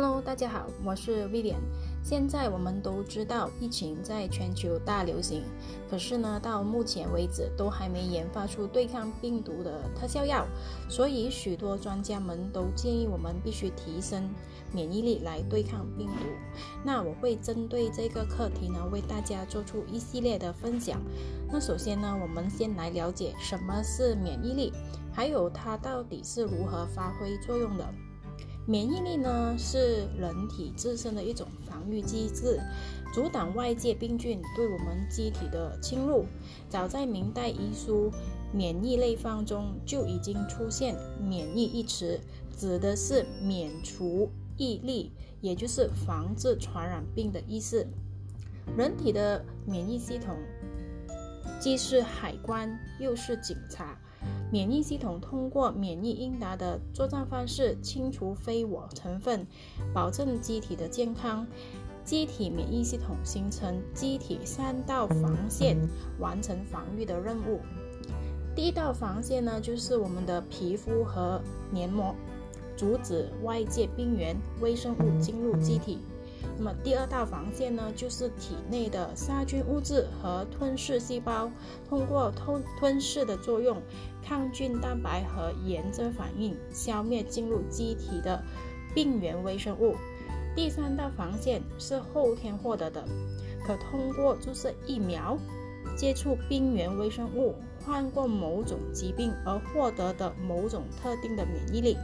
Hello，大家好，我是 Vivian。现在我们都知道疫情在全球大流行，可是呢，到目前为止都还没研发出对抗病毒的特效药，所以许多专家们都建议我们必须提升免疫力来对抗病毒。那我会针对这个课题呢，为大家做出一系列的分享。那首先呢，我们先来了解什么是免疫力，还有它到底是如何发挥作用的。免疫力呢，是人体自身的一种防御机制，阻挡外界病菌对我们机体的侵入。早在明代医书《免疫类方》中就已经出现“免疫”一词，指的是免除疫力，也就是防治传染病的意思。人体的免疫系统既是海关，又是警察。免疫系统通过免疫应答的作战方式清除非我成分，保证机体的健康。机体免疫系统形成机体三道防线，完成防御的任务。第一道防线呢，就是我们的皮肤和黏膜，阻止外界病原微生物进入机体。那么第二道防线呢，就是体内的杀菌物质和吞噬细胞，通过吞吞噬的作用，抗菌蛋白和炎症反应，消灭进入机体的病原微生物。第三道防线是后天获得的，可通过注射疫苗、接触病原微生物、患过某种疾病而获得的某种特定的免疫力。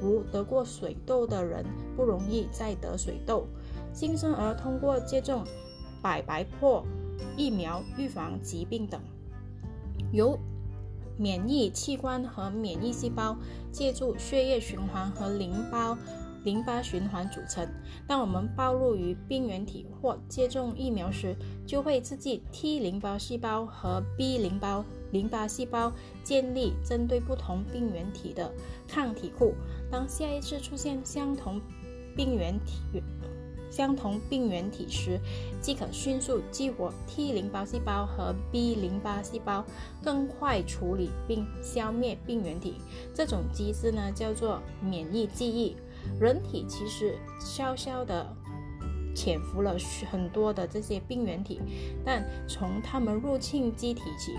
如得过水痘的人不容易再得水痘。新生儿通过接种百白破疫苗预防疾病等，由免疫器官和免疫细胞借助血液循环和淋巴淋巴循环组成。当我们暴露于病原体或接种疫苗时，就会刺激 T 淋巴细胞和 B 淋巴淋巴细胞建立针对不同病原体的抗体库。当下一次出现相同病原体。相同病原体时，即可迅速激活 T 淋巴细胞和 B 淋巴细胞，更快处理并消灭病原体。这种机制呢，叫做免疫记忆。人体其实悄悄地潜伏了很多的这些病原体，但从它们入侵机体起，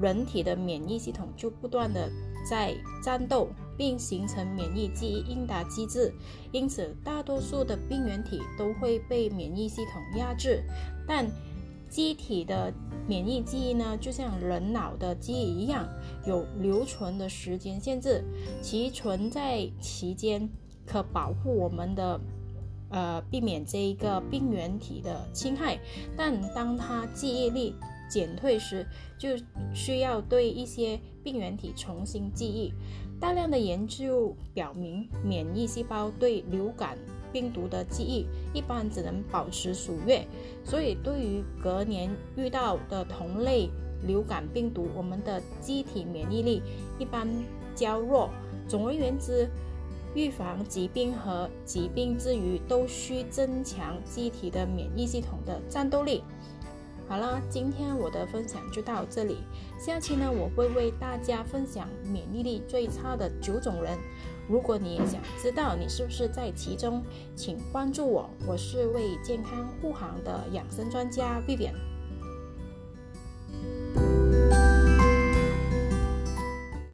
人体的免疫系统就不断的。在战斗并形成免疫记忆应答机制，因此大多数的病原体都会被免疫系统压制。但机体的免疫记忆呢，就像人脑的记忆一样，有留存的时间限制，其存在期间可保护我们的，呃，避免这一个病原体的侵害。但当它记忆力减退时，就需要对一些病原体重新记忆。大量的研究表明，免疫细胞对流感病毒的记忆一般只能保持数月，所以对于隔年遇到的同类流感病毒，我们的机体免疫力一般较弱。总而言之，预防疾病和疾病之余，都需增强机体的免疫系统的战斗力。好了，今天我的分享就到这里。下期呢，我会为大家分享免疫力最差的九种人。如果你也想知道你是不是在其中，请关注我。我是为健康护航的养生专家 Vivian。